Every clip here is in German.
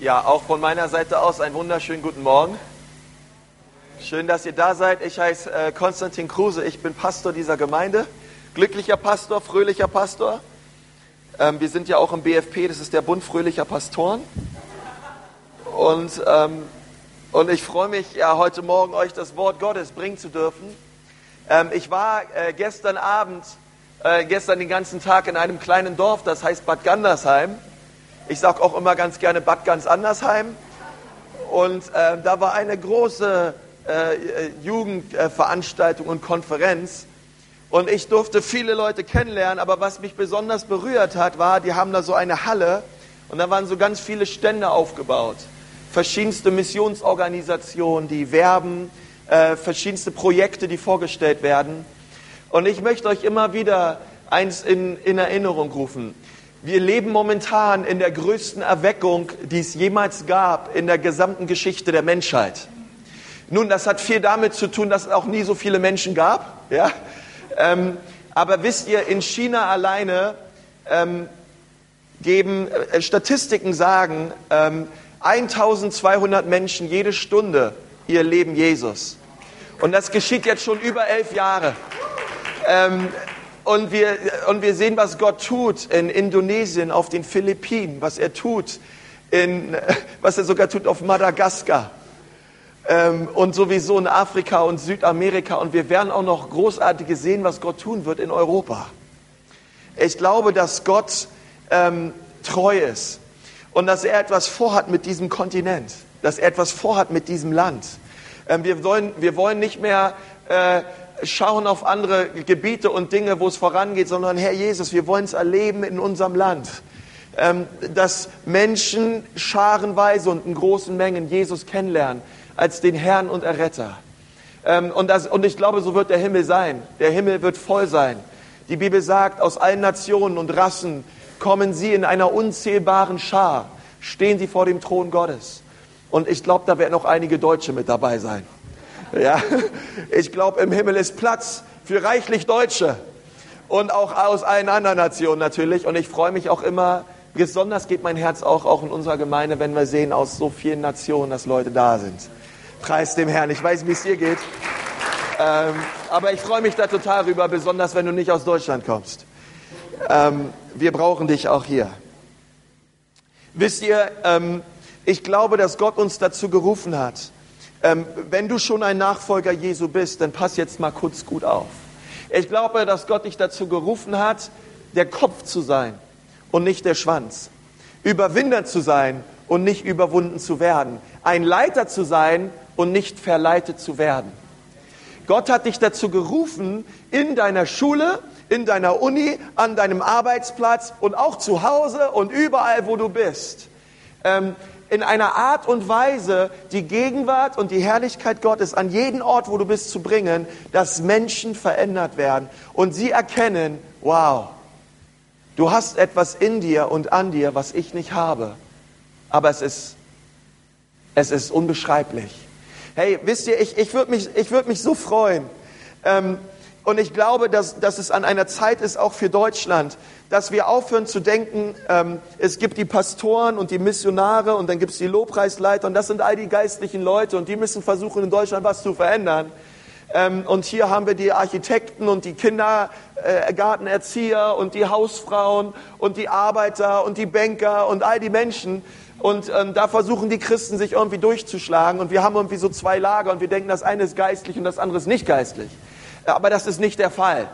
Ja, auch von meiner Seite aus einen wunderschönen guten Morgen. Schön, dass ihr da seid. Ich heiße äh, Konstantin Kruse. Ich bin Pastor dieser Gemeinde. Glücklicher Pastor, fröhlicher Pastor. Ähm, wir sind ja auch im BFP, das ist der Bund fröhlicher Pastoren. Und, ähm, und ich freue mich, ja, heute Morgen euch das Wort Gottes bringen zu dürfen. Ähm, ich war äh, gestern Abend, äh, gestern den ganzen Tag in einem kleinen Dorf, das heißt Bad Gandersheim. Ich sage auch immer ganz gerne Bad ganz Andersheim. Und äh, da war eine große äh, Jugendveranstaltung und Konferenz. Und ich durfte viele Leute kennenlernen, aber was mich besonders berührt hat, war, die haben da so eine Halle und da waren so ganz viele Stände aufgebaut. Verschiedenste Missionsorganisationen, die werben, äh, verschiedenste Projekte, die vorgestellt werden. Und ich möchte euch immer wieder eins in, in Erinnerung rufen. Wir leben momentan in der größten Erweckung, die es jemals gab in der gesamten Geschichte der Menschheit. Nun, das hat viel damit zu tun, dass es auch nie so viele Menschen gab. Ja? Ähm, aber wisst ihr, in China alleine ähm, geben äh, Statistiken sagen, ähm, 1200 Menschen jede Stunde ihr Leben Jesus. Und das geschieht jetzt schon über elf Jahre. Ähm, und wir, und wir sehen, was Gott tut in Indonesien, auf den Philippinen, was er tut, in, was er sogar tut auf Madagaskar ähm, und sowieso in Afrika und Südamerika. Und wir werden auch noch großartiges sehen, was Gott tun wird in Europa. Ich glaube, dass Gott ähm, treu ist und dass er etwas vorhat mit diesem Kontinent, dass er etwas vorhat mit diesem Land. Ähm, wir, wollen, wir wollen nicht mehr äh, schauen auf andere Gebiete und Dinge, wo es vorangeht, sondern Herr Jesus, wir wollen es erleben in unserem Land. Ähm, dass Menschen scharenweise und in großen Mengen Jesus kennenlernen als den Herrn und Erretter. Ähm, und, das, und ich glaube, so wird der Himmel sein. Der Himmel wird voll sein. Die Bibel sagt, aus allen Nationen und Rassen kommen sie in einer unzählbaren Schar, stehen sie vor dem Thron Gottes. Und ich glaube, da werden auch einige Deutsche mit dabei sein. Ja, ich glaube, im Himmel ist Platz für reichlich Deutsche und auch aus allen anderen Nationen natürlich. Und ich freue mich auch immer, besonders geht mein Herz auch, auch in unserer Gemeinde, wenn wir sehen aus so vielen Nationen, dass Leute da sind. Preis dem Herrn. Ich weiß, wie es dir geht. Ähm, aber ich freue mich da total rüber, besonders wenn du nicht aus Deutschland kommst. Ähm, wir brauchen dich auch hier. Wisst ihr, ähm, ich glaube, dass Gott uns dazu gerufen hat, ähm, wenn du schon ein Nachfolger Jesu bist, dann pass jetzt mal kurz gut auf. Ich glaube, dass Gott dich dazu gerufen hat, der Kopf zu sein und nicht der Schwanz. Überwinder zu sein und nicht überwunden zu werden. Ein Leiter zu sein und nicht verleitet zu werden. Gott hat dich dazu gerufen, in deiner Schule, in deiner Uni, an deinem Arbeitsplatz und auch zu Hause und überall, wo du bist, ähm, in einer Art und Weise die Gegenwart und die Herrlichkeit Gottes an jeden Ort, wo du bist, zu bringen, dass Menschen verändert werden und sie erkennen, wow, du hast etwas in dir und an dir, was ich nicht habe, aber es ist, es ist unbeschreiblich. Hey, wisst ihr, ich, ich würde mich, ich würd mich so freuen, ähm, und ich glaube, dass, dass es an einer Zeit ist, auch für Deutschland, dass wir aufhören zu denken, ähm, es gibt die Pastoren und die Missionare und dann gibt es die Lobpreisleiter und das sind all die geistlichen Leute und die müssen versuchen, in Deutschland was zu verändern. Ähm, und hier haben wir die Architekten und die Kindergartenerzieher und die Hausfrauen und die Arbeiter und die Banker und all die Menschen. Und ähm, da versuchen die Christen sich irgendwie durchzuschlagen. Und wir haben irgendwie so zwei Lager und wir denken, das eine ist geistlich und das andere ist nicht geistlich. Aber das ist nicht der Fall.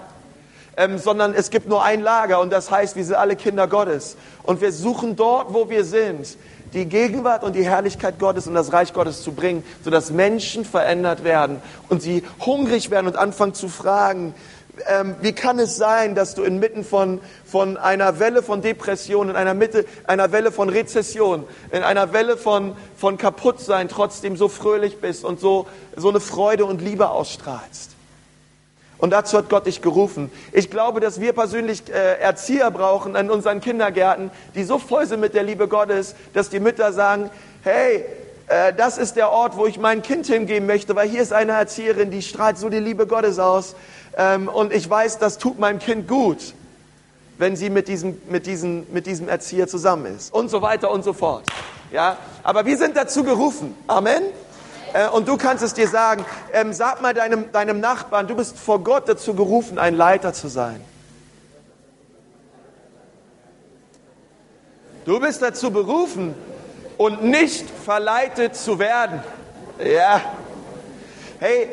Ähm, sondern es gibt nur ein Lager und das heißt, wir sind alle Kinder Gottes. Und wir suchen dort, wo wir sind, die Gegenwart und die Herrlichkeit Gottes und das Reich Gottes zu bringen, sodass Menschen verändert werden und sie hungrig werden und anfangen zu fragen, ähm, wie kann es sein, dass du inmitten von, von einer Welle von Depression, in einer Mitte, einer Welle von Rezession, in einer Welle von, von Kaputtsein trotzdem so fröhlich bist und so, so eine Freude und Liebe ausstrahlst? Und dazu hat Gott dich gerufen. Ich glaube, dass wir persönlich äh, Erzieher brauchen in unseren Kindergärten, die so voll sind mit der Liebe Gottes, dass die Mütter sagen, hey, äh, das ist der Ort, wo ich mein Kind hingeben möchte, weil hier ist eine Erzieherin, die strahlt so die Liebe Gottes aus. Ähm, und ich weiß, das tut meinem Kind gut, wenn sie mit diesem, mit, diesem, mit diesem Erzieher zusammen ist. Und so weiter und so fort. Ja, aber wir sind dazu gerufen. Amen. Äh, und du kannst es dir sagen. Ähm, sag mal deinem, deinem Nachbarn, du bist vor Gott dazu gerufen, ein Leiter zu sein. Du bist dazu berufen und nicht verleitet zu werden. Ja. Hey,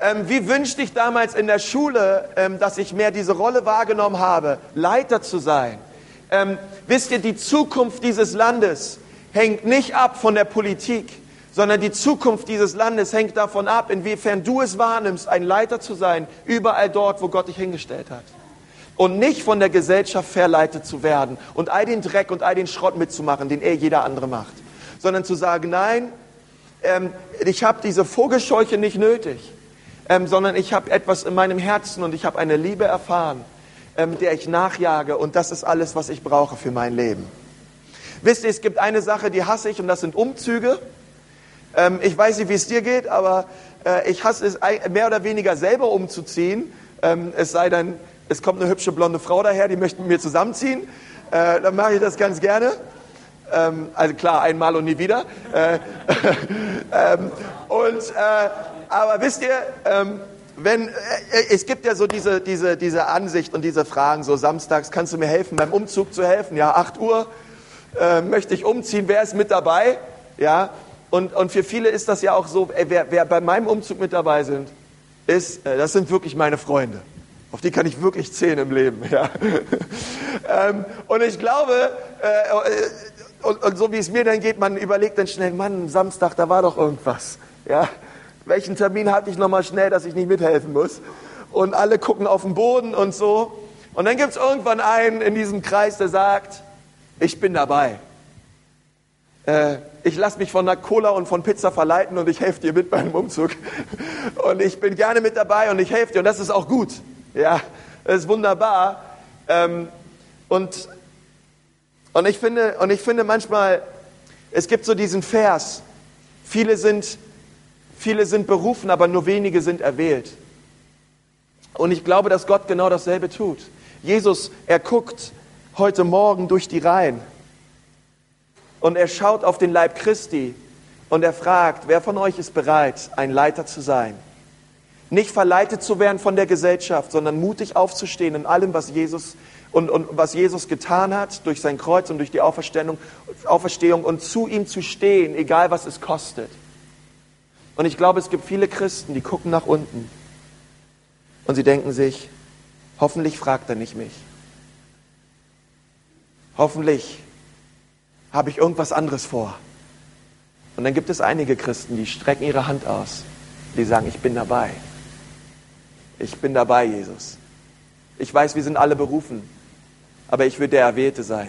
ähm, wie wünschte ich damals in der Schule, ähm, dass ich mehr diese Rolle wahrgenommen habe, Leiter zu sein. Ähm, wisst ihr, die Zukunft dieses Landes hängt nicht ab von der Politik, sondern die Zukunft dieses Landes hängt davon ab, inwiefern du es wahrnimmst, ein Leiter zu sein, überall dort, wo Gott dich hingestellt hat. Und nicht von der Gesellschaft verleitet zu werden und all den Dreck und all den Schrott mitzumachen, den er jeder andere macht, sondern zu sagen, nein, ähm, ich habe diese Vogelscheuche nicht nötig, ähm, sondern ich habe etwas in meinem Herzen und ich habe eine Liebe erfahren, ähm, der ich nachjage und das ist alles, was ich brauche für mein Leben. Wisst ihr, es gibt eine Sache, die hasse ich und das sind Umzüge. Ähm, ich weiß nicht, wie es dir geht, aber äh, ich hasse es mehr oder weniger selber umzuziehen. Ähm, es sei denn, es kommt eine hübsche blonde Frau daher, die möchte mit mir zusammenziehen. Äh, dann mache ich das ganz gerne. Ähm, also klar, einmal und nie wieder. Äh, ähm, und, äh, aber wisst ihr, ähm, wenn, äh, es gibt ja so diese, diese, diese Ansicht und diese Fragen, so samstags, kannst du mir helfen, beim Umzug zu helfen? Ja, 8 Uhr äh, möchte ich umziehen, wer ist mit dabei? Ja, und, und für viele ist das ja auch so, ey, wer, wer bei meinem Umzug mit dabei sind, ist, äh, das sind wirklich meine Freunde. Auf die kann ich wirklich zählen im Leben. Ja. ähm, und ich glaube, äh, und, so wie es mir dann geht, man überlegt dann schnell, Mann, Samstag, da war doch irgendwas. Ja. Welchen Termin hatte ich nochmal schnell, dass ich nicht mithelfen muss? Und alle gucken auf den Boden und so. Und dann gibt es irgendwann einen in diesem Kreis, der sagt, ich bin dabei. Äh, ich lasse mich von einer Cola und von Pizza verleiten und ich helfe dir mit beim Umzug. Und ich bin gerne mit dabei und ich helfe dir und das ist auch gut. Ja, das ist wunderbar. Ähm, und, und, ich finde, und ich finde manchmal, es gibt so diesen Vers, viele sind, viele sind berufen, aber nur wenige sind erwählt. Und ich glaube, dass Gott genau dasselbe tut. Jesus, er guckt heute Morgen durch die Reihen und er schaut auf den Leib Christi und er fragt, wer von euch ist bereit, ein Leiter zu sein? Nicht verleitet zu werden von der Gesellschaft, sondern mutig aufzustehen in allem, was Jesus und, und was Jesus getan hat durch sein Kreuz und durch die Auferstehung, Auferstehung und zu ihm zu stehen, egal was es kostet. Und ich glaube, es gibt viele Christen, die gucken nach unten und sie denken sich, hoffentlich fragt er nicht mich. Hoffentlich habe ich irgendwas anderes vor. Und dann gibt es einige Christen, die strecken ihre Hand aus. Die sagen, ich bin dabei. Ich bin dabei, Jesus. Ich weiß, wir sind alle berufen. Aber ich will der Erwählte sein.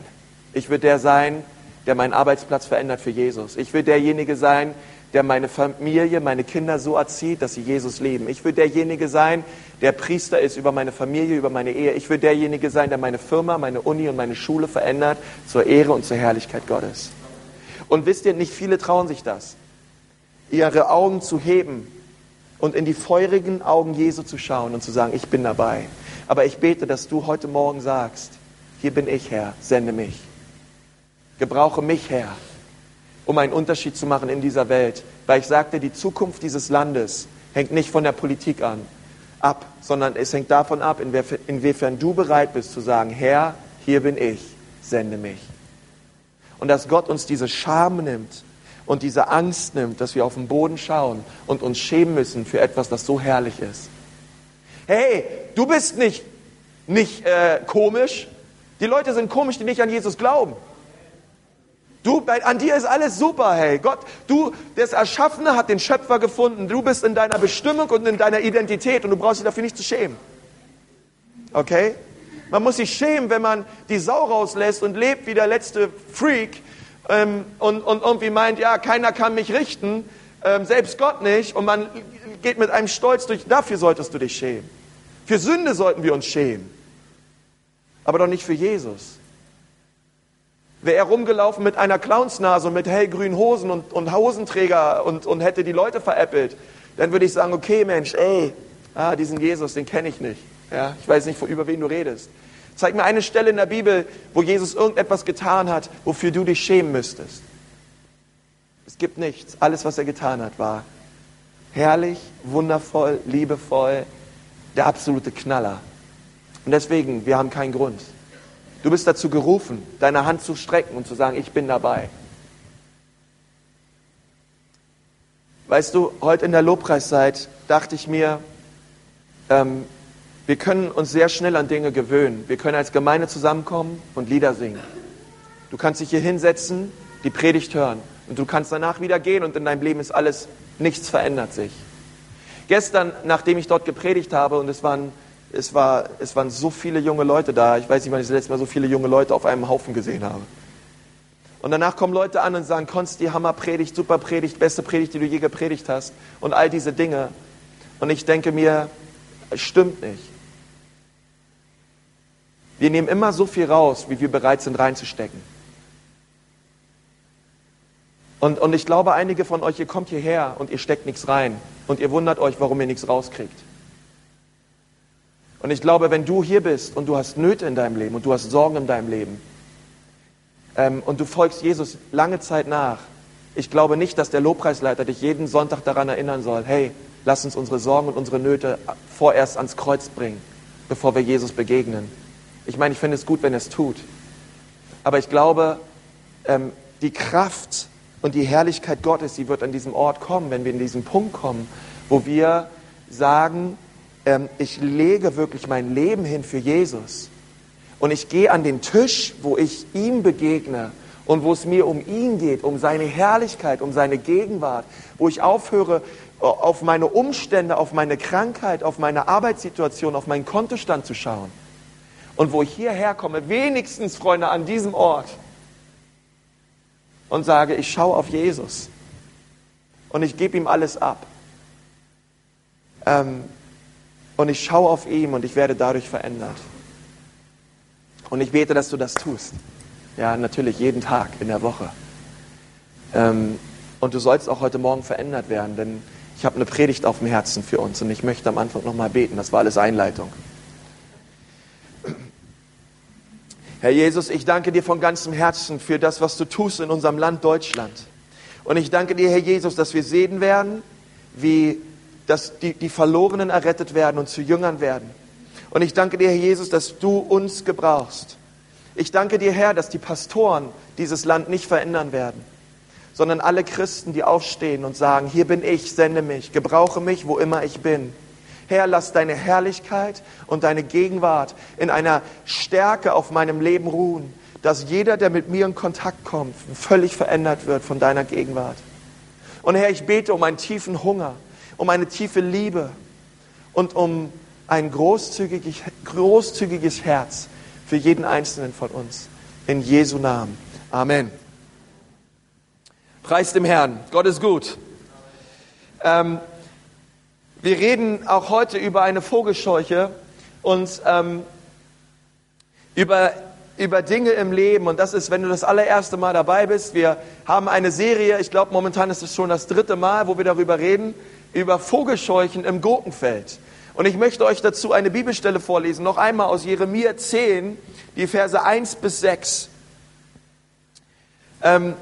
Ich will der sein, der meinen Arbeitsplatz verändert für Jesus. Ich will derjenige sein, der meine Familie, meine Kinder so erzieht, dass sie Jesus lieben. Ich will derjenige sein, der Priester ist über meine Familie, über meine Ehe. Ich will derjenige sein, der meine Firma, meine Uni und meine Schule verändert zur Ehre und zur Herrlichkeit Gottes. Und wisst ihr, nicht viele trauen sich das, ihre Augen zu heben und in die feurigen Augen Jesu zu schauen und zu sagen, ich bin dabei. Aber ich bete, dass du heute Morgen sagst, hier bin ich Herr, sende mich. Gebrauche mich, Herr, um einen Unterschied zu machen in dieser Welt. Weil ich sagte, die Zukunft dieses Landes hängt nicht von der Politik an, ab, sondern es hängt davon ab, inwiefern du bereit bist zu sagen, Herr, hier bin ich, sende mich. Und dass Gott uns diese Scham nimmt und diese Angst nimmt, dass wir auf den Boden schauen und uns schämen müssen für etwas, das so herrlich ist. Hey, du bist nicht, nicht äh, komisch. Die Leute sind komisch, die nicht an Jesus glauben. Du, an dir ist alles super, hey. Gott, du, das Erschaffene hat den Schöpfer gefunden. Du bist in deiner Bestimmung und in deiner Identität und du brauchst dich dafür nicht zu schämen. Okay? Man muss sich schämen, wenn man die Sau rauslässt und lebt wie der letzte Freak ähm, und, und irgendwie meint, ja, keiner kann mich richten, ähm, selbst Gott nicht. Und man geht mit einem Stolz durch. Dafür solltest du dich schämen. Für Sünde sollten wir uns schämen. Aber doch nicht für Jesus. Wäre er rumgelaufen mit einer Clownsnase und mit hellgrünen Hosen und, und Hosenträger und, und hätte die Leute veräppelt, dann würde ich sagen, okay Mensch, ey, ah, diesen Jesus, den kenne ich nicht. Ja, ich weiß nicht, über wen du redest. Zeig mir eine Stelle in der Bibel, wo Jesus irgendetwas getan hat, wofür du dich schämen müsstest. Es gibt nichts. Alles, was er getan hat, war herrlich, wundervoll, liebevoll, der absolute Knaller. Und deswegen, wir haben keinen Grund. Du bist dazu gerufen, deine Hand zu strecken und zu sagen, ich bin dabei. Weißt du, heute in der Lobpreiszeit dachte ich mir, ähm, wir können uns sehr schnell an Dinge gewöhnen. Wir können als Gemeinde zusammenkommen und Lieder singen. Du kannst dich hier hinsetzen, die Predigt hören und du kannst danach wieder gehen und in deinem Leben ist alles, nichts verändert sich. Gestern, nachdem ich dort gepredigt habe und es waren, es, war, es waren so viele junge Leute da, ich weiß nicht, wann ich das letzte Mal so viele junge Leute auf einem Haufen gesehen habe. Und danach kommen Leute an und sagen, Konsti, Hammer Predigt, super Predigt, beste Predigt, die du je gepredigt hast und all diese Dinge. Und ich denke mir, es stimmt nicht. Wir nehmen immer so viel raus, wie wir bereit sind reinzustecken. Und, und ich glaube, einige von euch, ihr kommt hierher und ihr steckt nichts rein. Und ihr wundert euch, warum ihr nichts rauskriegt. Und ich glaube, wenn du hier bist und du hast Nöte in deinem Leben und du hast Sorgen in deinem Leben, ähm, und du folgst Jesus lange Zeit nach, ich glaube nicht, dass der Lobpreisleiter dich jeden Sonntag daran erinnern soll, hey, lass uns unsere Sorgen und unsere Nöte vorerst ans Kreuz bringen, bevor wir Jesus begegnen. Ich meine, ich finde es gut, wenn er es tut. Aber ich glaube, ähm, die Kraft und die Herrlichkeit Gottes, die wird an diesem Ort kommen, wenn wir in diesen Punkt kommen, wo wir sagen, ähm, ich lege wirklich mein Leben hin für Jesus. Und ich gehe an den Tisch, wo ich ihm begegne und wo es mir um ihn geht, um seine Herrlichkeit, um seine Gegenwart, wo ich aufhöre, äh, auf meine Umstände, auf meine Krankheit, auf meine Arbeitssituation, auf meinen Kontostand zu schauen. Und wo ich hierher komme, wenigstens, Freunde, an diesem Ort und sage, ich schaue auf Jesus und ich gebe ihm alles ab. Ähm, und ich schaue auf ihn und ich werde dadurch verändert. Und ich bete, dass du das tust. Ja, natürlich jeden Tag in der Woche. Ähm, und du sollst auch heute Morgen verändert werden, denn ich habe eine Predigt auf dem Herzen für uns und ich möchte am Anfang nochmal beten. Das war alles Einleitung. Herr Jesus, ich danke dir von ganzem Herzen für das, was du tust in unserem Land Deutschland. Und ich danke dir, Herr Jesus, dass wir sehen werden, wie dass die, die Verlorenen errettet werden und zu Jüngern werden und ich danke dir, Herr Jesus, dass du uns gebrauchst. Ich danke dir, Herr, dass die Pastoren dieses Land nicht verändern werden, sondern alle Christen, die aufstehen und sagen, hier bin ich, sende mich, gebrauche mich, wo immer ich bin. Herr, lass deine Herrlichkeit und deine Gegenwart in einer Stärke auf meinem Leben ruhen, dass jeder, der mit mir in Kontakt kommt, völlig verändert wird von deiner Gegenwart. Und Herr, ich bete um einen tiefen Hunger, um eine tiefe Liebe und um ein großzügiges, großzügiges Herz für jeden Einzelnen von uns. In Jesu Namen. Amen. Preis dem Herrn. Gott ist gut. Ähm, wir reden auch heute über eine Vogelscheuche und ähm, über, über Dinge im Leben. Und das ist, wenn du das allererste Mal dabei bist. Wir haben eine Serie, ich glaube momentan ist es schon das dritte Mal, wo wir darüber reden, über Vogelscheuchen im Gurkenfeld. Und ich möchte euch dazu eine Bibelstelle vorlesen, noch einmal aus Jeremia 10, die Verse 1 bis 6. Ähm,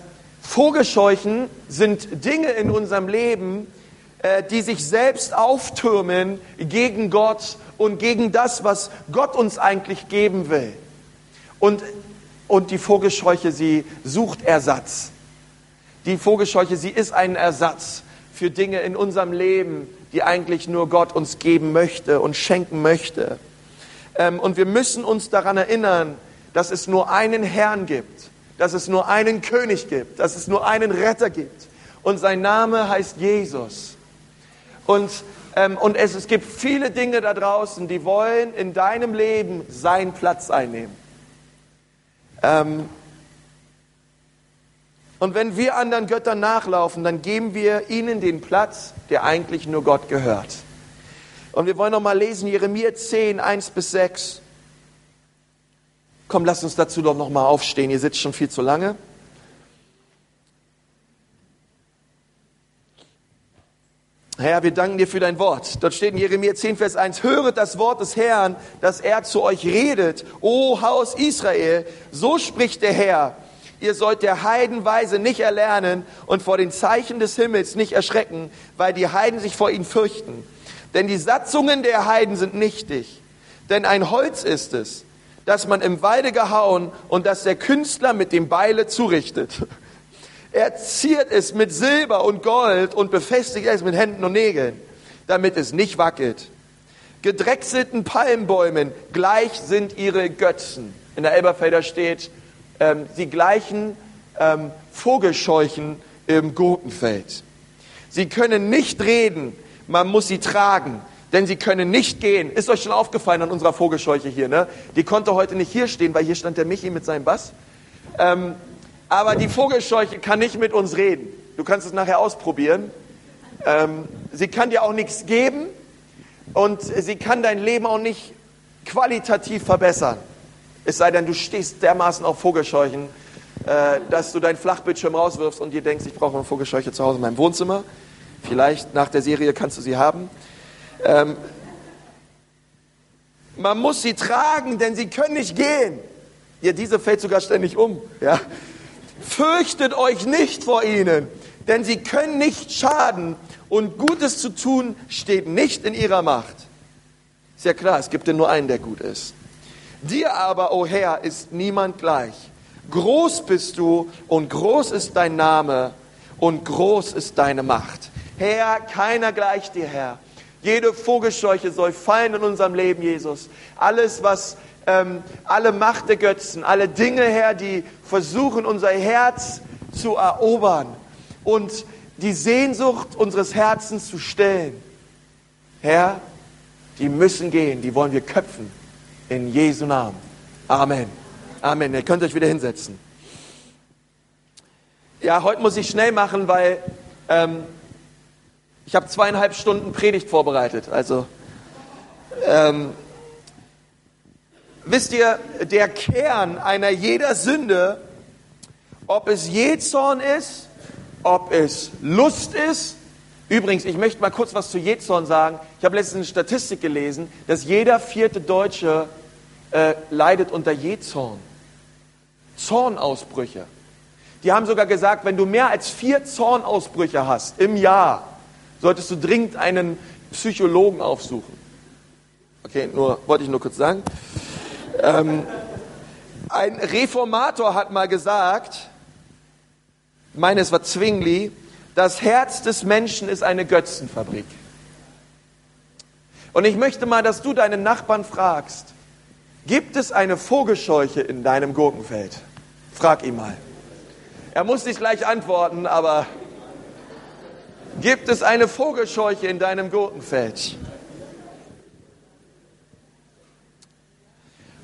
Vogelscheuchen sind Dinge in unserem Leben, äh, die sich selbst auftürmen gegen Gott und gegen das, was Gott uns eigentlich geben will. Und, und die Vogelscheuche, sie sucht Ersatz. Die Vogelscheuche, sie ist ein Ersatz für Dinge in unserem Leben, die eigentlich nur Gott uns geben möchte und schenken möchte. Ähm, und wir müssen uns daran erinnern, dass es nur einen Herrn gibt, dass es nur einen König gibt, dass es nur einen Retter gibt. Und sein Name heißt Jesus. Und, ähm, und es, es gibt viele Dinge da draußen, die wollen in deinem Leben seinen Platz einnehmen. Ähm, und wenn wir anderen Göttern nachlaufen, dann geben wir ihnen den Platz, der eigentlich nur Gott gehört. Und wir wollen noch mal lesen Jeremia 10, 1 bis 6. Komm, lass uns dazu doch noch mal aufstehen. Ihr sitzt schon viel zu lange. Herr, wir danken dir für dein Wort. Dort steht in Jeremia 10, Vers 1, höret das Wort des Herrn, dass er zu euch redet, o Haus Israel, so spricht der Herr Ihr sollt der Heidenweise nicht erlernen und vor den Zeichen des Himmels nicht erschrecken, weil die Heiden sich vor ihnen fürchten. Denn die Satzungen der Heiden sind nichtig. Denn ein Holz ist es, das man im Walde gehauen und das der Künstler mit dem Beile zurichtet. Er ziert es mit Silber und Gold und befestigt es mit Händen und Nägeln, damit es nicht wackelt. Gedrechselten Palmbäumen gleich sind ihre Götzen. In der Elberfelder steht, ähm, sie gleichen ähm, Vogelscheuchen im Gurkenfeld. Sie können nicht reden, man muss sie tragen, denn sie können nicht gehen. Ist euch schon aufgefallen an unserer Vogelscheuche hier, ne? Die konnte heute nicht hier stehen, weil hier stand der Michi mit seinem Bass. Ähm, aber die Vogelscheuche kann nicht mit uns reden. Du kannst es nachher ausprobieren. Ähm, sie kann dir auch nichts geben und sie kann dein Leben auch nicht qualitativ verbessern. Es sei denn, du stehst dermaßen auf Vogelscheuchen, äh, dass du deinen Flachbildschirm rauswirfst und dir denkst, ich brauche eine Vogelscheuche zu Hause in meinem Wohnzimmer. Vielleicht nach der Serie kannst du sie haben. Ähm, man muss sie tragen, denn sie können nicht gehen. Ja, diese fällt sogar ständig um. Ja. Fürchtet euch nicht vor ihnen, denn sie können nicht schaden und Gutes zu tun steht nicht in ihrer Macht. Ist ja klar, es gibt ja nur einen, der gut ist. Dir aber, o oh Herr, ist niemand gleich. Groß bist du und groß ist dein Name und groß ist deine Macht. Herr, keiner gleicht dir, Herr. Jede Vogelscheuche soll fallen in unserem Leben, Jesus. Alles, was ähm, alle Macht der Götzen, alle Dinge, Herr, die versuchen, unser Herz zu erobern und die Sehnsucht unseres Herzens zu stillen. Herr, die müssen gehen, die wollen wir köpfen. In Jesu Namen. Amen. Amen. Ihr könnt euch wieder hinsetzen. Ja, heute muss ich schnell machen, weil ähm, ich habe zweieinhalb Stunden Predigt vorbereitet. Also ähm, wisst ihr, der Kern einer jeder Sünde, ob es Jezorn ist, ob es Lust ist, Übrigens, ich möchte mal kurz was zu Jezorn sagen. Ich habe letztens eine Statistik gelesen, dass jeder vierte Deutsche äh, leidet unter Jezorn. Zornausbrüche. Die haben sogar gesagt, wenn du mehr als vier Zornausbrüche hast im Jahr, solltest du dringend einen Psychologen aufsuchen. Okay, nur wollte ich nur kurz sagen. Ähm, ein Reformator hat mal gesagt, meines war Zwingli, das Herz des Menschen ist eine Götzenfabrik. Und ich möchte mal, dass du deinen Nachbarn fragst, gibt es eine Vogelscheuche in deinem Gurkenfeld? Frag ihn mal. Er muss nicht gleich antworten, aber gibt es eine Vogelscheuche in deinem Gurkenfeld?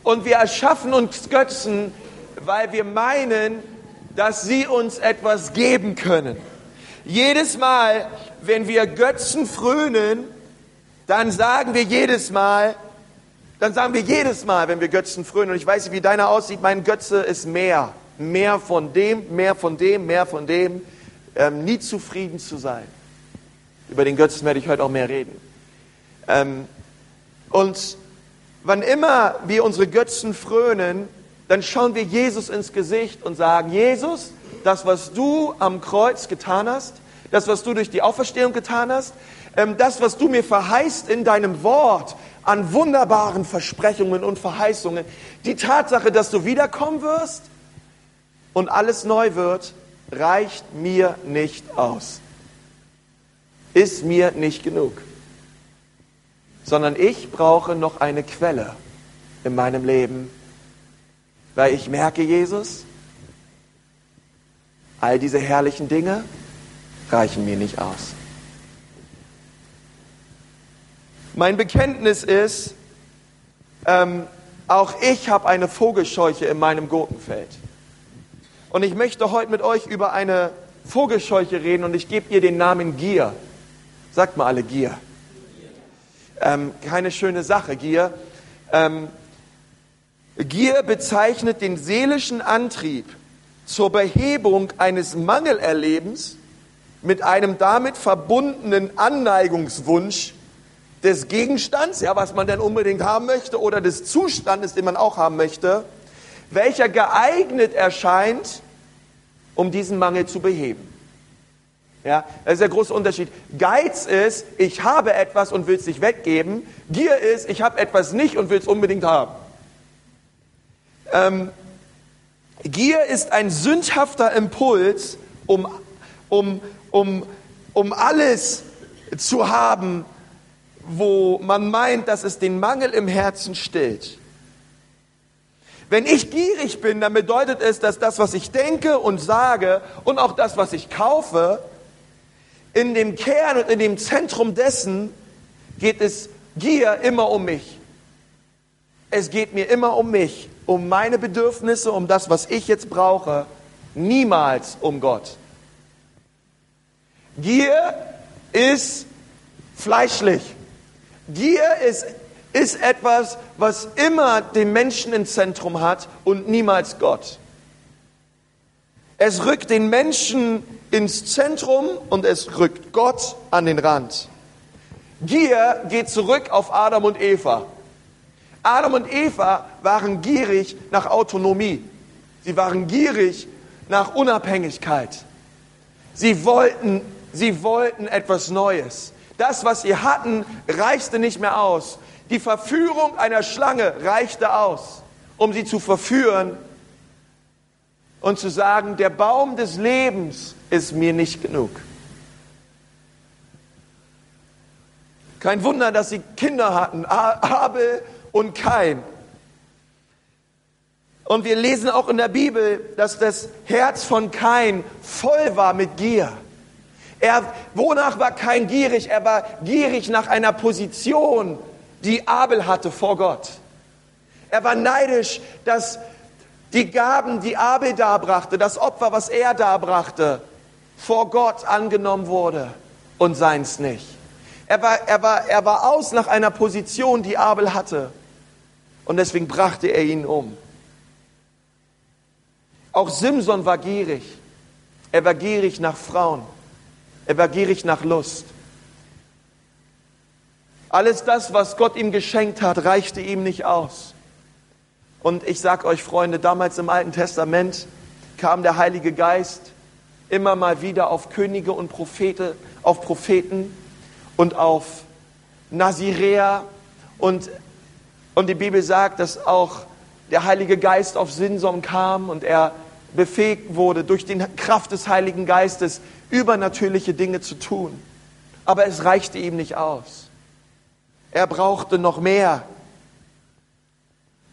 Und wir erschaffen uns Götzen, weil wir meinen, dass sie uns etwas geben können. Jedes Mal, wenn wir Götzen frönen, dann sagen wir jedes Mal, dann sagen wir jedes Mal, wenn wir Götzen frönen, und ich weiß nicht, wie deiner aussieht, mein Götze ist mehr. Mehr von dem, mehr von dem, mehr von dem. Ähm, nie zufrieden zu sein. Über den Götzen werde ich heute auch mehr reden. Ähm, und wann immer wir unsere Götzen frönen, dann schauen wir Jesus ins Gesicht und sagen, Jesus, das, was du am Kreuz getan hast, das, was du durch die Auferstehung getan hast, ähm, das, was du mir verheißt in deinem Wort an wunderbaren Versprechungen und Verheißungen, die Tatsache, dass du wiederkommen wirst und alles neu wird, reicht mir nicht aus. Ist mir nicht genug. Sondern ich brauche noch eine Quelle in meinem Leben, weil ich merke, Jesus, All diese herrlichen Dinge reichen mir nicht aus. Mein Bekenntnis ist, ähm, auch ich habe eine Vogelscheuche in meinem Gurkenfeld. Und ich möchte heute mit euch über eine Vogelscheuche reden und ich gebe ihr den Namen Gier. Sagt mal alle Gier. Ähm, keine schöne Sache, Gier. Ähm, Gier bezeichnet den seelischen Antrieb, zur Behebung eines Mangelerlebens mit einem damit verbundenen Anneigungswunsch des Gegenstands, ja, was man denn unbedingt haben möchte, oder des Zustandes, den man auch haben möchte, welcher geeignet erscheint, um diesen Mangel zu beheben. Ja, das ist der große Unterschied. Geiz ist, ich habe etwas und will es nicht weggeben. Gier ist, ich habe etwas nicht und will es unbedingt haben. Ähm, Gier ist ein sündhafter Impuls, um, um, um, um alles zu haben, wo man meint, dass es den Mangel im Herzen stillt. Wenn ich gierig bin, dann bedeutet es, dass das, was ich denke und sage und auch das, was ich kaufe, in dem Kern und in dem Zentrum dessen geht es Gier immer um mich. Es geht mir immer um mich, um meine Bedürfnisse, um das, was ich jetzt brauche, niemals um Gott. Gier ist fleischlich. Gier ist, ist etwas, was immer den Menschen im Zentrum hat und niemals Gott. Es rückt den Menschen ins Zentrum und es rückt Gott an den Rand. Gier geht zurück auf Adam und Eva. Adam und Eva waren gierig nach Autonomie. Sie waren gierig nach Unabhängigkeit. Sie wollten, sie wollten etwas Neues. Das, was sie hatten, reichte nicht mehr aus. Die Verführung einer Schlange reichte aus, um sie zu verführen und zu sagen, der Baum des Lebens ist mir nicht genug. Kein Wunder, dass sie Kinder hatten, Abel und Kain. Und wir lesen auch in der Bibel, dass das Herz von Kain voll war mit Gier. Er, wonach war kein gierig? Er war gierig nach einer Position, die Abel hatte vor Gott. Er war neidisch, dass die Gaben, die Abel darbrachte, das Opfer, was er darbrachte, vor Gott angenommen wurde und seins nicht. Er war, er, war, er war aus nach einer Position, die Abel hatte. Und deswegen brachte er ihn um. Auch Simson war gierig. Er war gierig nach Frauen. Er war gierig nach Lust. Alles das, was Gott ihm geschenkt hat, reichte ihm nicht aus. Und ich sage euch, Freunde, damals im Alten Testament kam der Heilige Geist immer mal wieder auf Könige und Prophete, auf Propheten und auf Naziräer. Und, und die Bibel sagt, dass auch der Heilige Geist auf Sinsom kam und er befähigt wurde, durch die Kraft des Heiligen Geistes übernatürliche Dinge zu tun. Aber es reichte ihm nicht aus. Er brauchte noch mehr.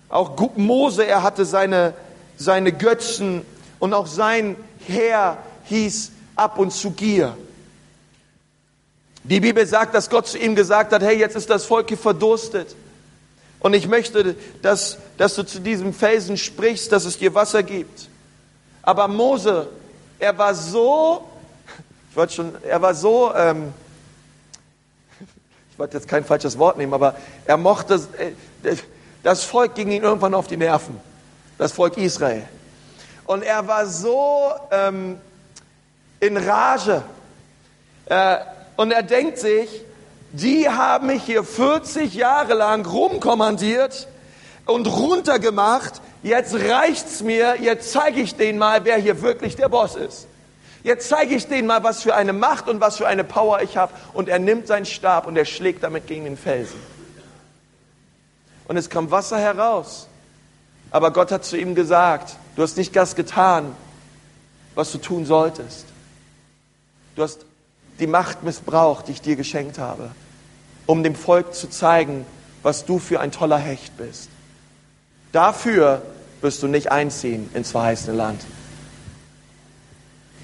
Auch Mose, er hatte seine, seine Götzen und auch sein Herr hieß ab und zu Gier. Die Bibel sagt, dass Gott zu ihm gesagt hat, hey, jetzt ist das Volk hier verdurstet. Und ich möchte, dass, dass du zu diesem Felsen sprichst, dass es dir Wasser gibt. Aber Mose, er war so, ich wollte schon, er war so, ähm, ich wollte jetzt kein falsches Wort nehmen, aber er mochte, äh, das Volk ging ihm irgendwann auf die Nerven, das Volk Israel. Und er war so ähm, in Rage. Äh, und er denkt sich, die haben mich hier 40 Jahre lang rumkommandiert und runtergemacht. Jetzt reicht's mir. Jetzt zeige ich denen mal, wer hier wirklich der Boss ist. Jetzt zeige ich denen mal, was für eine Macht und was für eine Power ich habe. Und er nimmt seinen Stab und er schlägt damit gegen den Felsen. Und es kam Wasser heraus. Aber Gott hat zu ihm gesagt, du hast nicht das getan, was du tun solltest. Du hast die Macht missbraucht, die ich dir geschenkt habe, um dem Volk zu zeigen, was du für ein toller Hecht bist. Dafür wirst du nicht einziehen ins verheißene Land.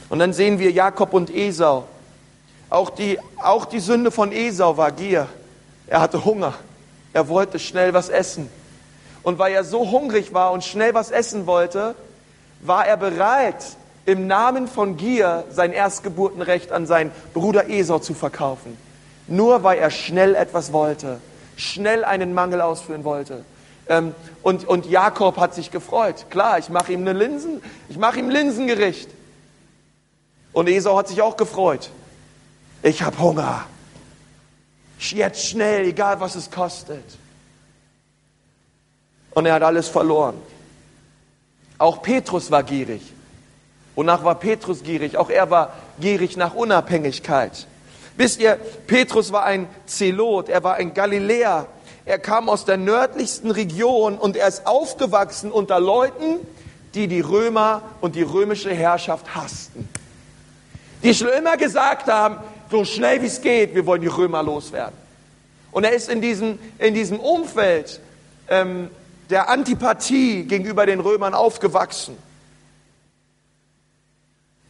Und dann sehen wir Jakob und Esau. Auch die, auch die Sünde von Esau war Gier. Er hatte Hunger. Er wollte schnell was essen. Und weil er so hungrig war und schnell was essen wollte, war er bereit, im Namen von Gier sein Erstgeburtenrecht an seinen Bruder Esau zu verkaufen. Nur weil er schnell etwas wollte, schnell einen Mangel ausführen wollte. Ähm, und, und Jakob hat sich gefreut. Klar, ich mache ihm eine Linsen, ich mache ihm Linsengericht. Und Esau hat sich auch gefreut. Ich habe Hunger. Jetzt schnell, egal was es kostet. Und er hat alles verloren. Auch Petrus war gierig. Wonach war Petrus gierig? Auch er war gierig nach Unabhängigkeit. Wisst ihr, Petrus war ein Zelot, er war ein Galiläer. Er kam aus der nördlichsten Region und er ist aufgewachsen unter Leuten, die die Römer und die römische Herrschaft hassten. Die schon immer gesagt haben, so schnell wie es geht, wir wollen die Römer loswerden. Und er ist in diesem, in diesem Umfeld ähm, der Antipathie gegenüber den Römern aufgewachsen.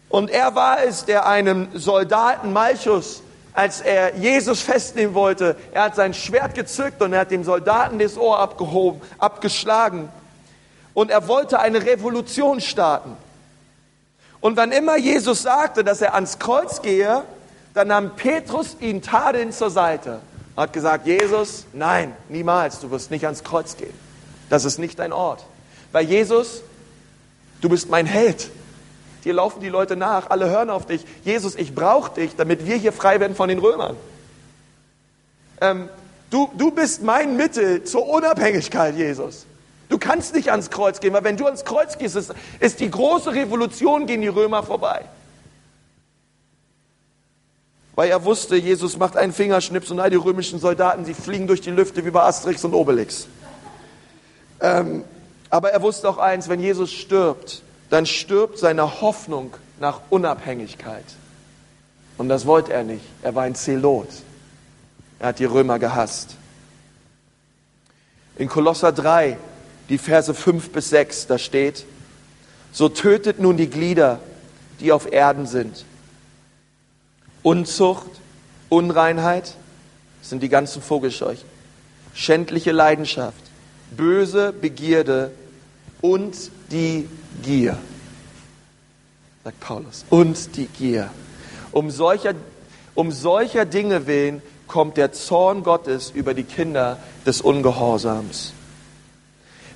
Und er war es, der einem Soldaten Malchus, als er Jesus festnehmen wollte, er hat sein Schwert gezückt und er hat dem Soldaten das Ohr abgehoben, abgeschlagen. Und er wollte eine Revolution starten. Und wann immer Jesus sagte, dass er ans Kreuz gehe, dann nahm Petrus ihn tadelnd zur Seite. Hat gesagt, Jesus, nein, niemals, du wirst nicht ans Kreuz gehen. Das ist nicht dein Ort. Weil Jesus, du bist mein Held. Dir laufen die Leute nach, alle hören auf dich. Jesus, ich brauche dich, damit wir hier frei werden von den Römern. Ähm, du, du bist mein Mittel zur Unabhängigkeit, Jesus. Du kannst nicht ans Kreuz gehen, weil wenn du ans Kreuz gehst, ist, ist die große Revolution gegen die Römer vorbei. Weil er wusste, Jesus macht einen Fingerschnips und all die römischen Soldaten, sie fliegen durch die Lüfte wie bei Asterix und Obelix. Ähm, aber er wusste auch eins, wenn Jesus stirbt, dann stirbt seine Hoffnung nach Unabhängigkeit. Und das wollte er nicht. Er war ein Zelot. Er hat die Römer gehasst. In Kolosser 3, die Verse 5 bis 6, da steht, so tötet nun die Glieder, die auf Erden sind. Unzucht, Unreinheit, sind die ganzen Vogelscheuchen, schändliche Leidenschaft, böse Begierde und die Gier, sagt Paulus, und die Gier. Um solcher, um solcher Dinge willen kommt der Zorn Gottes über die Kinder des Ungehorsams.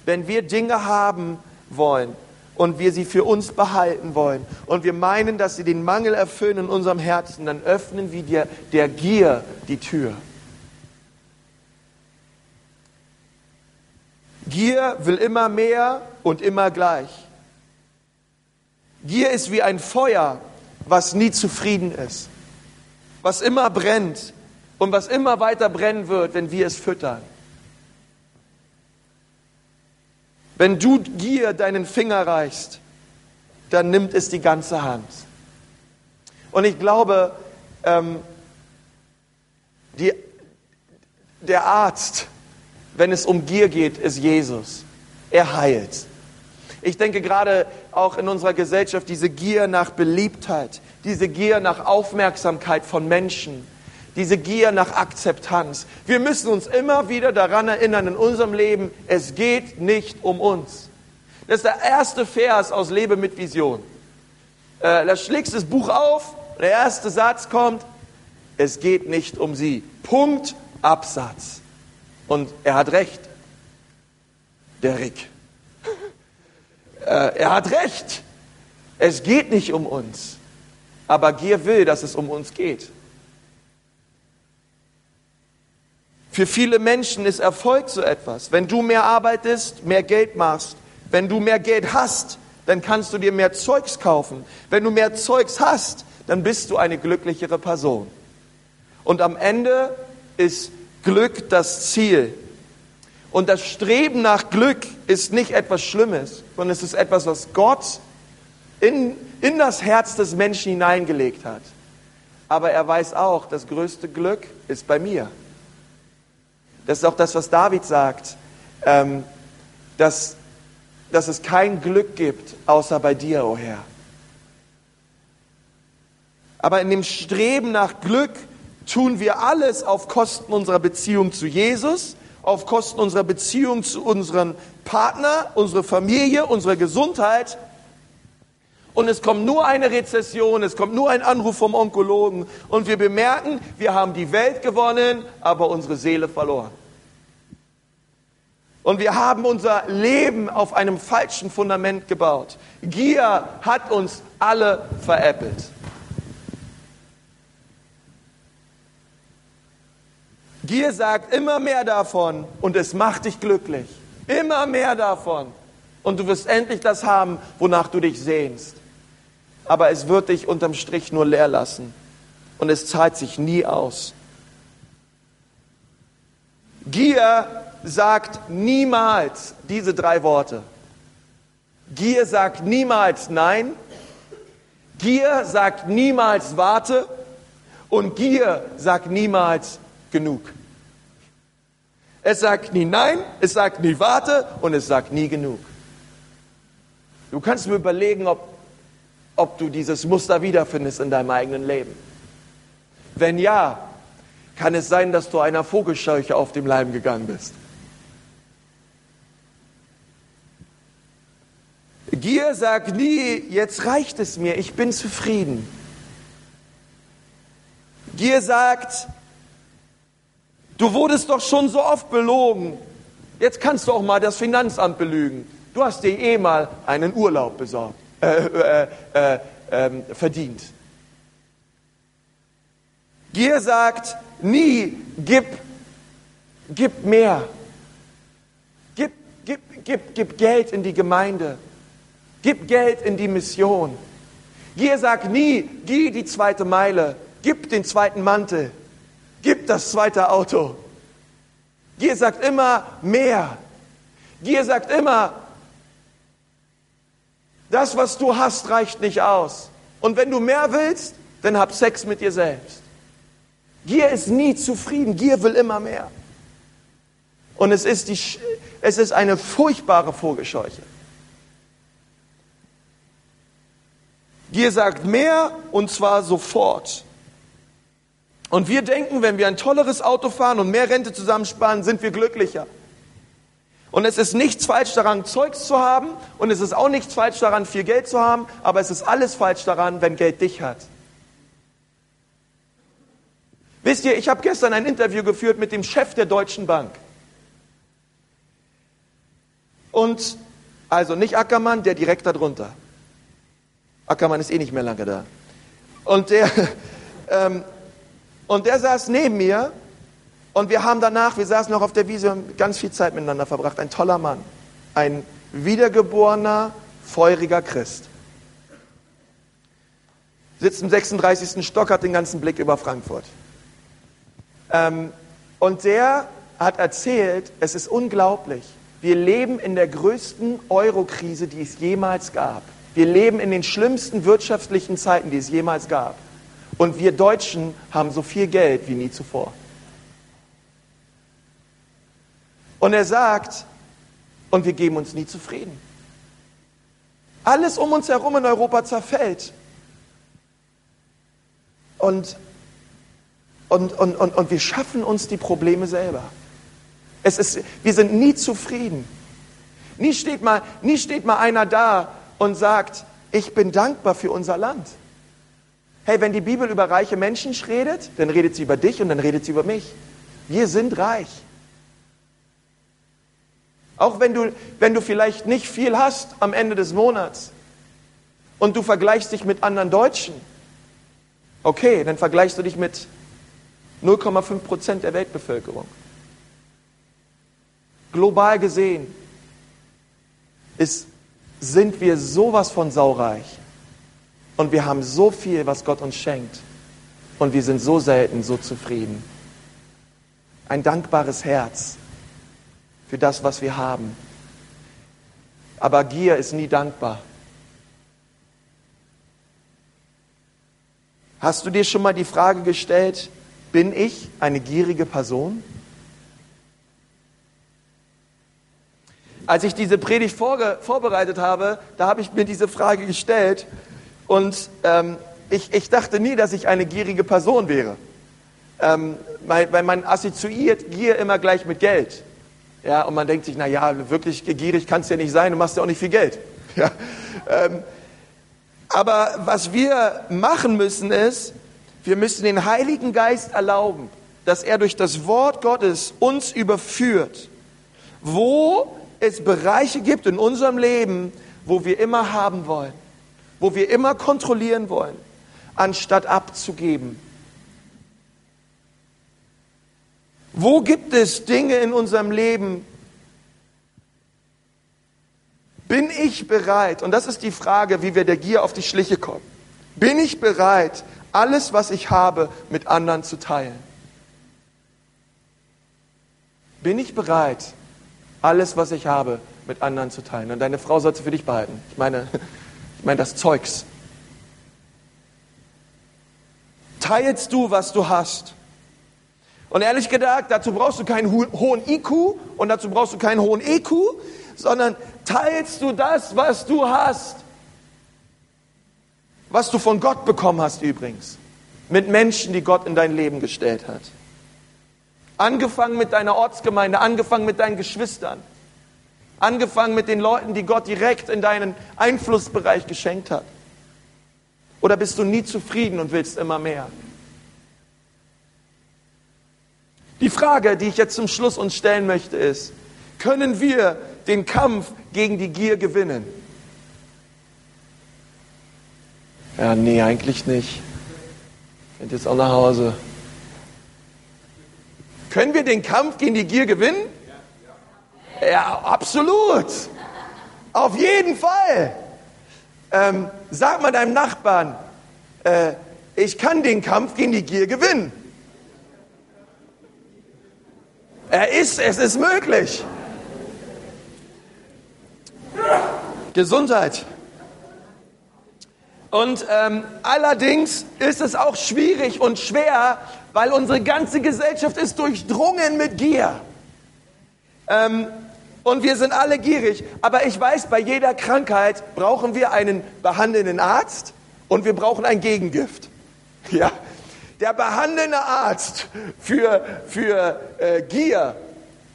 Wenn wir Dinge haben wollen und wir sie für uns behalten wollen und wir meinen, dass sie den Mangel erfüllen in unserem Herzen, dann öffnen wir der, der Gier die Tür. Gier will immer mehr und immer gleich. Gier ist wie ein Feuer, was nie zufrieden ist, was immer brennt und was immer weiter brennen wird, wenn wir es füttern. Wenn du Gier deinen Finger reichst, dann nimmt es die ganze Hand. Und ich glaube, ähm, die, der Arzt, wenn es um Gier geht, ist Jesus. Er heilt. Ich denke gerade auch in unserer Gesellschaft diese Gier nach Beliebtheit, diese Gier nach Aufmerksamkeit von Menschen, diese Gier nach Akzeptanz. Wir müssen uns immer wieder daran erinnern in unserem Leben, es geht nicht um uns. Das ist der erste Vers aus Lebe mit Vision. Äh, da schlägst das Buch auf, der erste Satz kommt, es geht nicht um sie. Punkt, Absatz. Und er hat recht. Der Rick. Äh, er hat recht. Es geht nicht um uns. Aber Gier will, dass es um uns geht. Für viele Menschen ist Erfolg so etwas. Wenn du mehr arbeitest, mehr Geld machst, wenn du mehr Geld hast, dann kannst du dir mehr Zeugs kaufen. Wenn du mehr Zeugs hast, dann bist du eine glücklichere Person. Und am Ende ist Glück das Ziel. Und das Streben nach Glück ist nicht etwas Schlimmes, sondern es ist etwas, was Gott in, in das Herz des Menschen hineingelegt hat. Aber er weiß auch, das größte Glück ist bei mir. Das ist auch das, was David sagt, ähm, dass, dass es kein Glück gibt, außer bei dir, o oh Herr. Aber in dem Streben nach Glück tun wir alles auf Kosten unserer Beziehung zu Jesus auf Kosten unserer Beziehung zu unserem Partner, unserer Familie, unserer Gesundheit. Und es kommt nur eine Rezession, es kommt nur ein Anruf vom Onkologen und wir bemerken, wir haben die Welt gewonnen, aber unsere Seele verloren. Und wir haben unser Leben auf einem falschen Fundament gebaut. Gier hat uns alle veräppelt. Gier sagt immer mehr davon und es macht dich glücklich. Immer mehr davon. Und du wirst endlich das haben, wonach du dich sehnst. aber es wird dich unterm Strich nur leer lassen und es zahlt sich nie aus. Gier sagt niemals diese drei Worte. Gier sagt niemals Nein. Gier sagt niemals Warte. Und Gier sagt niemals genug. Es sagt nie Nein, es sagt nie Warte und es sagt nie genug. Du kannst mir überlegen, ob, ob du dieses Muster wiederfindest in deinem eigenen Leben. Wenn ja, kann es sein, dass du einer Vogelscheuche auf dem Leim gegangen bist. Gier sagt nie, jetzt reicht es mir, ich bin zufrieden. Gier sagt, du wurdest doch schon so oft belogen, jetzt kannst du auch mal das Finanzamt belügen. Du hast dir eh mal einen Urlaub besorgt, äh, äh, äh, ähm, verdient. Gier sagt nie, gib, gib mehr. Gib, gib, gib, gib Geld in die Gemeinde. Gib Geld in die Mission. Gier sagt nie, geh die zweite Meile. Gib den zweiten Mantel. Gib das zweite Auto. Gier sagt immer mehr. Gier sagt immer, das, was du hast, reicht nicht aus. Und wenn du mehr willst, dann hab Sex mit dir selbst. Gier ist nie zufrieden. Gier will immer mehr. Und es ist, die, es ist eine furchtbare Vogelscheuche. Gier sagt mehr und zwar sofort. Und wir denken, wenn wir ein tolleres Auto fahren und mehr Rente zusammensparen, sind wir glücklicher. Und es ist nichts falsch daran, Zeugs zu haben und es ist auch nichts falsch daran, viel Geld zu haben, aber es ist alles falsch daran, wenn Geld dich hat. Wisst ihr, ich habe gestern ein Interview geführt mit dem Chef der Deutschen Bank. Und also nicht Ackermann, der direkt darunter. Ackermann ist eh nicht mehr lange da. Und der, ähm, und der saß neben mir und wir haben danach, wir saßen noch auf der Wiese, ganz viel Zeit miteinander verbracht. Ein toller Mann, ein wiedergeborener, feuriger Christ. Sitzt im 36. Stock, hat den ganzen Blick über Frankfurt. Ähm, und der hat erzählt, es ist unglaublich, wir leben in der größten Eurokrise, die es jemals gab. Wir leben in den schlimmsten wirtschaftlichen Zeiten, die es jemals gab. Und wir Deutschen haben so viel Geld wie nie zuvor. Und er sagt, und wir geben uns nie zufrieden. Alles um uns herum in Europa zerfällt. Und, und, und, und, und wir schaffen uns die Probleme selber. Es ist, wir sind nie zufrieden. Nie steht, mal, nie steht mal einer da und sagt, ich bin dankbar für unser Land. Hey, wenn die Bibel über reiche Menschen redet, dann redet sie über dich und dann redet sie über mich. Wir sind reich. Auch wenn du, wenn du vielleicht nicht viel hast am Ende des Monats und du vergleichst dich mit anderen Deutschen, okay, dann vergleichst du dich mit 0,5 Prozent der Weltbevölkerung. Global gesehen ist sind wir sowas von saureich. Und wir haben so viel, was Gott uns schenkt. Und wir sind so selten so zufrieden. Ein dankbares Herz für das, was wir haben. Aber Gier ist nie dankbar. Hast du dir schon mal die Frage gestellt, bin ich eine gierige Person? Als ich diese Predigt vorbereitet habe, da habe ich mir diese Frage gestellt und ähm, ich, ich, dachte nie, dass ich eine gierige Person wäre. Ähm, weil, man assoziiert Gier immer gleich mit Geld. Ja, und man denkt sich, na ja, wirklich gierig kannst du ja nicht sein, du machst ja auch nicht viel Geld. Ja, ähm, aber was wir machen müssen ist, wir müssen den Heiligen Geist erlauben, dass er durch das Wort Gottes uns überführt. Wo es Bereiche gibt in unserem Leben, wo wir immer haben wollen, wo wir immer kontrollieren wollen, anstatt abzugeben. Wo gibt es Dinge in unserem Leben, bin ich bereit, und das ist die Frage, wie wir der Gier auf die Schliche kommen, Bin ich bereit, alles, was ich habe, mit anderen zu teilen? Bin ich bereit, alles, was ich habe, mit anderen zu teilen? Und deine Frau sollte für dich behalten. Ich meine, ich meine das Zeugs. Teilst du, was du hast? Und ehrlich gesagt, dazu brauchst du keinen hohen IQ und dazu brauchst du keinen hohen EQ, sondern teilst du das, was du hast, was du von Gott bekommen hast übrigens, mit Menschen, die Gott in dein Leben gestellt hat. Angefangen mit deiner Ortsgemeinde, angefangen mit deinen Geschwistern, angefangen mit den Leuten, die Gott direkt in deinen Einflussbereich geschenkt hat. Oder bist du nie zufrieden und willst immer mehr? Die Frage, die ich jetzt zum Schluss uns stellen möchte, ist, können wir den Kampf gegen die Gier gewinnen? Ja, nee, eigentlich nicht. Ich bin jetzt auch nach Hause. Können wir den Kampf gegen die Gier gewinnen? Ja, absolut. Auf jeden Fall. Ähm, sag mal deinem Nachbarn, äh, ich kann den Kampf gegen die Gier gewinnen. Er ist, es ist möglich. Gesundheit. Und ähm, allerdings ist es auch schwierig und schwer, weil unsere ganze Gesellschaft ist durchdrungen mit Gier. Ähm, und wir sind alle gierig. Aber ich weiß, bei jeder Krankheit brauchen wir einen behandelnden Arzt und wir brauchen ein Gegengift. Ja, der behandelnde Arzt für, für äh, Gier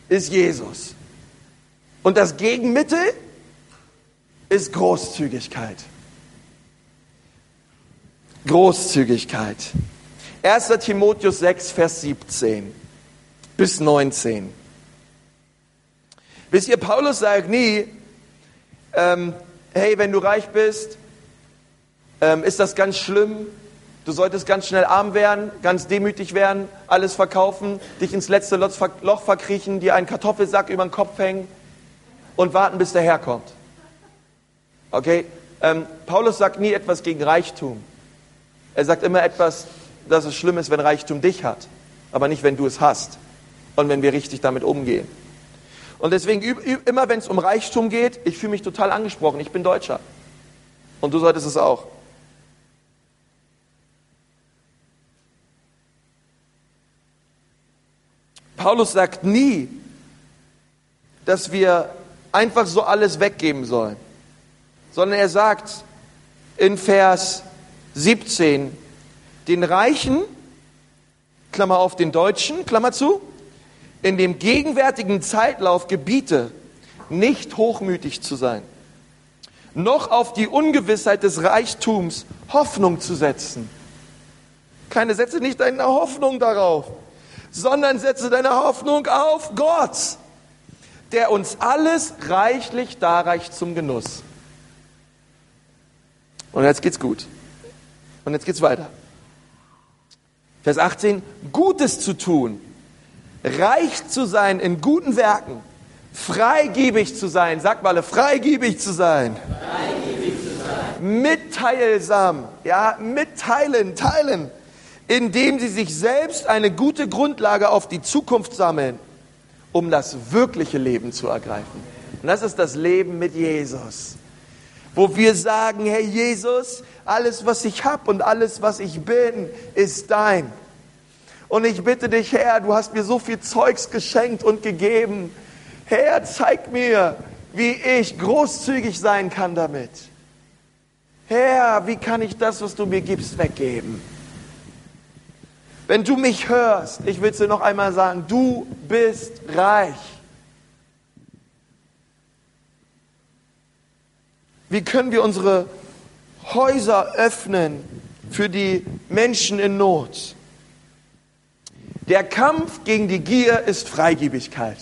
ist Jesus. Und das Gegenmittel ist Großzügigkeit. Großzügigkeit. 1. Timotheus 6, Vers 17 bis 19. Wisst ihr, Paulus sagt nie, ähm, hey, wenn du reich bist, ähm, ist das ganz schlimm, Du solltest ganz schnell arm werden, ganz demütig werden, alles verkaufen, dich ins letzte Loch verkriechen, dir einen Kartoffelsack über den Kopf hängen und warten, bis der Herr kommt. Okay? Ähm, Paulus sagt nie etwas gegen Reichtum. Er sagt immer etwas, dass es schlimm ist, wenn Reichtum dich hat, aber nicht, wenn du es hast und wenn wir richtig damit umgehen. Und deswegen, immer wenn es um Reichtum geht, ich fühle mich total angesprochen. Ich bin Deutscher. Und du solltest es auch. Paulus sagt nie, dass wir einfach so alles weggeben sollen, sondern er sagt in Vers 17, den Reichen, Klammer auf den Deutschen, Klammer zu, in dem gegenwärtigen Zeitlauf gebiete, nicht hochmütig zu sein, noch auf die Ungewissheit des Reichtums Hoffnung zu setzen. Keine setze nicht deine Hoffnung darauf sondern setze deine Hoffnung auf Gott, der uns alles reichlich darreicht zum Genuss. Und jetzt geht's gut. Und jetzt geht's weiter. Vers 18, Gutes zu tun, reich zu sein in guten Werken, freigebig zu sein, sag mal, freigebig zu sein. Freigebig zu sein. Mitteilsam, ja, mitteilen, teilen indem sie sich selbst eine gute Grundlage auf die Zukunft sammeln, um das wirkliche Leben zu ergreifen. Und das ist das Leben mit Jesus, wo wir sagen, Herr Jesus, alles, was ich habe und alles, was ich bin, ist dein. Und ich bitte dich, Herr, du hast mir so viel Zeugs geschenkt und gegeben. Herr, zeig mir, wie ich großzügig sein kann damit. Herr, wie kann ich das, was du mir gibst, weggeben? Wenn du mich hörst, ich will es dir noch einmal sagen, du bist reich. Wie können wir unsere Häuser öffnen für die Menschen in Not? Der Kampf gegen die Gier ist Freigebigkeit,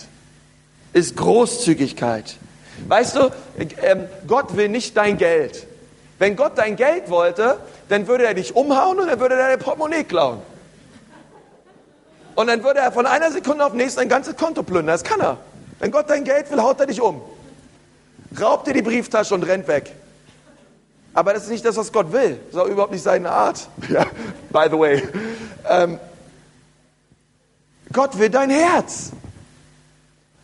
ist Großzügigkeit. Weißt du, ähm, Gott will nicht dein Geld. Wenn Gott dein Geld wollte, dann würde er dich umhauen und dann würde er dein Portemonnaie klauen. Und dann würde er von einer Sekunde auf die nächste ein ganzes Konto plündern. Das kann er. Wenn Gott dein Geld will, haut er dich um. Raubt dir die Brieftasche und rennt weg. Aber das ist nicht das, was Gott will. Das ist auch überhaupt nicht seine Art. Ja, by the way. Ähm, Gott will dein Herz.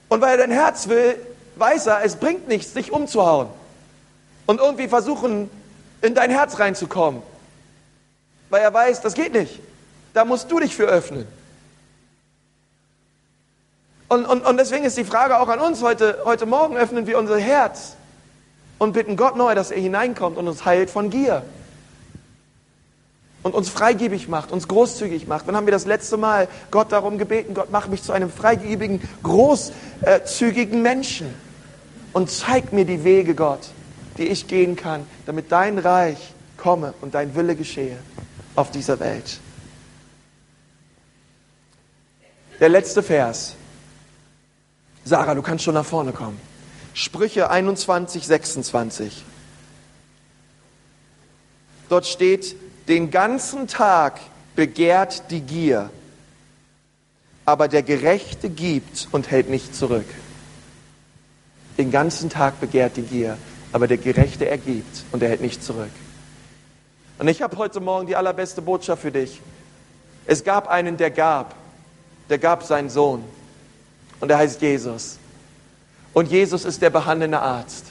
Und weil er dein Herz will, weiß er, es bringt nichts, dich umzuhauen. Und irgendwie versuchen, in dein Herz reinzukommen. Weil er weiß, das geht nicht. Da musst du dich für öffnen. Und, und, und deswegen ist die Frage auch an uns heute, heute Morgen, öffnen wir unser Herz und bitten Gott neu, dass er hineinkommt und uns heilt von Gier. Und uns freigebig macht, uns großzügig macht. Wann haben wir das letzte Mal Gott darum gebeten, Gott, mach mich zu einem freigebigen, großzügigen Menschen. Und zeig mir die Wege, Gott, die ich gehen kann, damit dein Reich komme und dein Wille geschehe auf dieser Welt. Der letzte Vers. Sarah, du kannst schon nach vorne kommen. Sprüche 21, 26. Dort steht, den ganzen Tag begehrt die Gier, aber der Gerechte gibt und hält nicht zurück. Den ganzen Tag begehrt die Gier, aber der Gerechte ergibt und er hält nicht zurück. Und ich habe heute Morgen die allerbeste Botschaft für dich. Es gab einen, der gab, der gab seinen Sohn und er heißt Jesus. Und Jesus ist der behandelnde Arzt.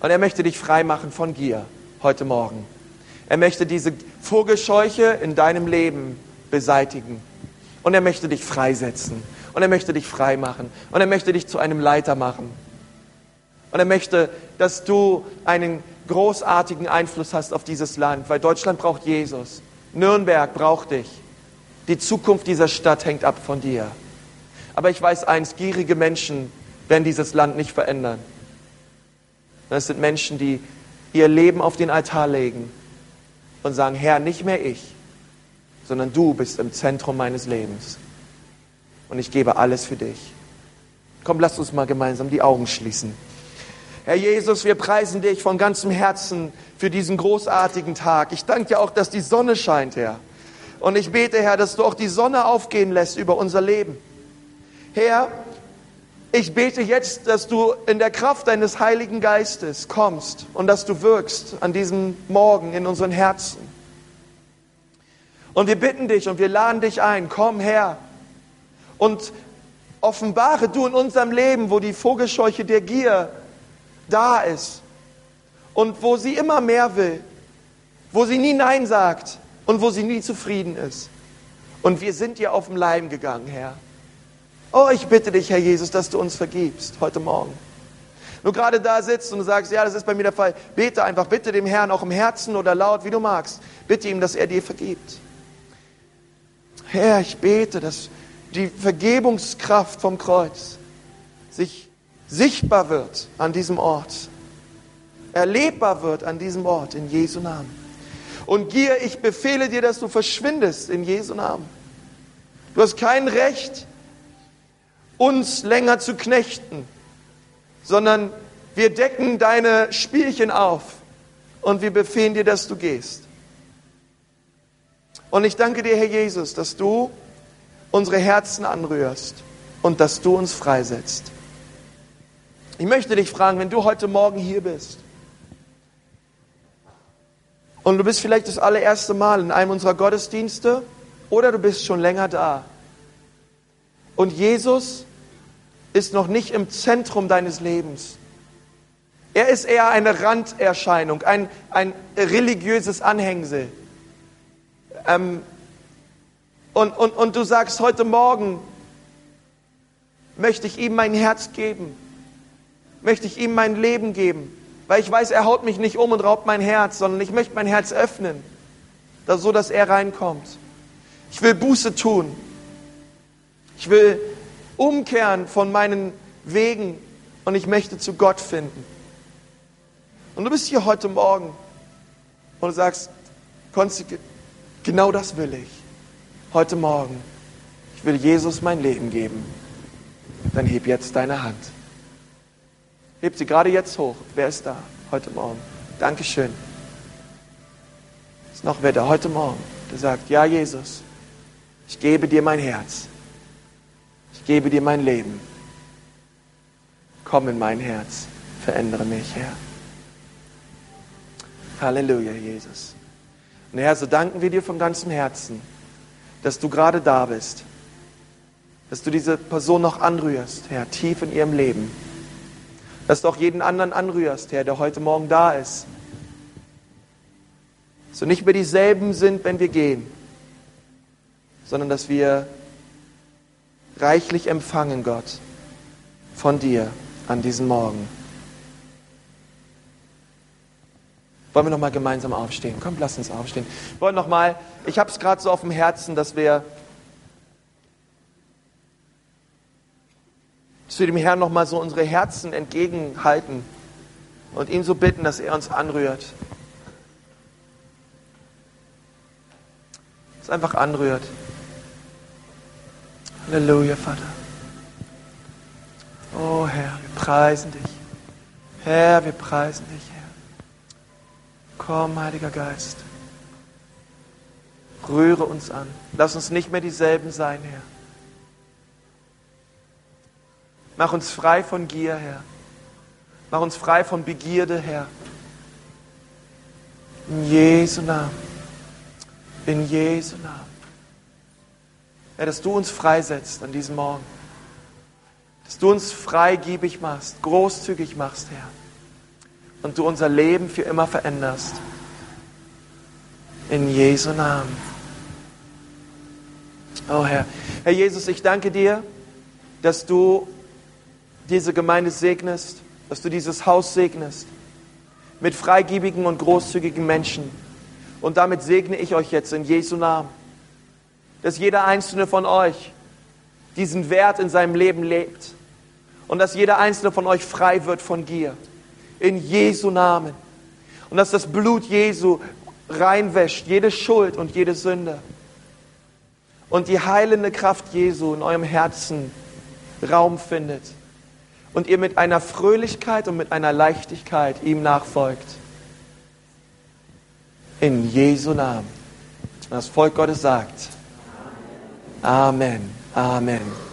Und er möchte dich frei machen von Gier heute Morgen. Er möchte diese Vogelscheuche in deinem Leben beseitigen. Und er möchte dich freisetzen. Und er möchte dich frei machen. Und er möchte dich zu einem Leiter machen. Und er möchte, dass du einen großartigen Einfluss hast auf dieses Land, weil Deutschland braucht Jesus. Nürnberg braucht dich. Die Zukunft dieser Stadt hängt ab von dir. Aber ich weiß eins, gierige Menschen werden dieses Land nicht verändern. Das sind Menschen, die ihr Leben auf den Altar legen und sagen, Herr, nicht mehr ich, sondern du bist im Zentrum meines Lebens. Und ich gebe alles für dich. Komm, lass uns mal gemeinsam die Augen schließen. Herr Jesus, wir preisen dich von ganzem Herzen für diesen großartigen Tag. Ich danke dir auch, dass die Sonne scheint, Herr. Und ich bete, Herr, dass du auch die Sonne aufgehen lässt über unser Leben. Herr, ich bete jetzt, dass du in der Kraft deines Heiligen Geistes kommst und dass du wirkst an diesem Morgen in unseren Herzen. Und wir bitten dich und wir laden dich ein, komm her und offenbare du in unserem Leben, wo die Vogelscheuche der Gier da ist und wo sie immer mehr will, wo sie nie Nein sagt und wo sie nie zufrieden ist. Und wir sind dir auf dem Leim gegangen, Herr. Oh, ich bitte dich, Herr Jesus, dass du uns vergibst heute Morgen. Wenn du gerade da sitzt und du sagst, ja, das ist bei mir der Fall, bete einfach, bitte dem Herrn auch im Herzen oder laut, wie du magst. Bitte ihm, dass er dir vergibt. Herr, ich bete, dass die Vergebungskraft vom Kreuz sich sichtbar wird an diesem Ort, erlebbar wird an diesem Ort, in Jesu Namen. Und Gier, ich befehle dir, dass du verschwindest in Jesu Namen. Du hast kein Recht, uns länger zu knechten, sondern wir decken deine Spielchen auf und wir befehlen dir, dass du gehst. Und ich danke dir, Herr Jesus, dass du unsere Herzen anrührst und dass du uns freisetzt. Ich möchte dich fragen, wenn du heute Morgen hier bist und du bist vielleicht das allererste Mal in einem unserer Gottesdienste oder du bist schon länger da und Jesus ist noch nicht im Zentrum deines Lebens. Er ist eher eine Randerscheinung, ein, ein religiöses Anhängsel. Ähm, und, und, und du sagst, heute Morgen möchte ich ihm mein Herz geben, möchte ich ihm mein Leben geben, weil ich weiß, er haut mich nicht um und raubt mein Herz, sondern ich möchte mein Herz öffnen, so dass er reinkommt. Ich will Buße tun. Ich will umkehren von meinen Wegen und ich möchte zu Gott finden. Und du bist hier heute Morgen und du sagst, genau das will ich. Heute Morgen. Ich will Jesus mein Leben geben. Dann heb jetzt deine Hand. Heb sie gerade jetzt hoch. Wer ist da heute Morgen? Dankeschön. Ist noch wer da heute Morgen, der sagt, ja Jesus, ich gebe dir mein Herz gebe dir mein Leben. Komm in mein Herz, verändere mich, Herr. Halleluja, Jesus. Und Herr, so danken wir dir von ganzem Herzen, dass du gerade da bist, dass du diese Person noch anrührst, Herr, tief in ihrem Leben, dass du auch jeden anderen anrührst, Herr, der heute Morgen da ist, wir nicht mehr dieselben sind, wenn wir gehen, sondern dass wir reichlich empfangen, Gott, von dir an diesem Morgen. Wollen wir noch mal gemeinsam aufstehen? Komm, lass uns aufstehen. Wollen noch mal, ich habe es gerade so auf dem Herzen, dass wir, wir dem Herrn noch mal so unsere Herzen entgegenhalten und ihm so bitten, dass er uns anrührt. Es einfach anrührt. Halleluja, Vater. Oh Herr, wir preisen dich. Herr, wir preisen dich, Herr. Komm, Heiliger Geist. Rühre uns an. Lass uns nicht mehr dieselben sein, Herr. Mach uns frei von Gier, Herr. Mach uns frei von Begierde, Herr. In Jesu Namen. In Jesu Namen. Herr, dass du uns freisetzt an diesem Morgen. Dass du uns freigebig machst, großzügig machst, Herr. Und du unser Leben für immer veränderst. In Jesu Namen. Oh Herr. Herr Jesus, ich danke dir, dass du diese Gemeinde segnest, dass du dieses Haus segnest mit freigebigen und großzügigen Menschen. Und damit segne ich euch jetzt in Jesu Namen, dass jeder einzelne von euch diesen Wert in seinem Leben lebt und dass jeder einzelne von euch frei wird von Gier. In Jesu Namen. Und dass das Blut Jesu reinwäscht, jede Schuld und jede Sünde. Und die heilende Kraft Jesu in eurem Herzen Raum findet. Und ihr mit einer Fröhlichkeit und mit einer Leichtigkeit ihm nachfolgt. In Jesu Namen. Und das Volk Gottes sagt. Amen. Amen.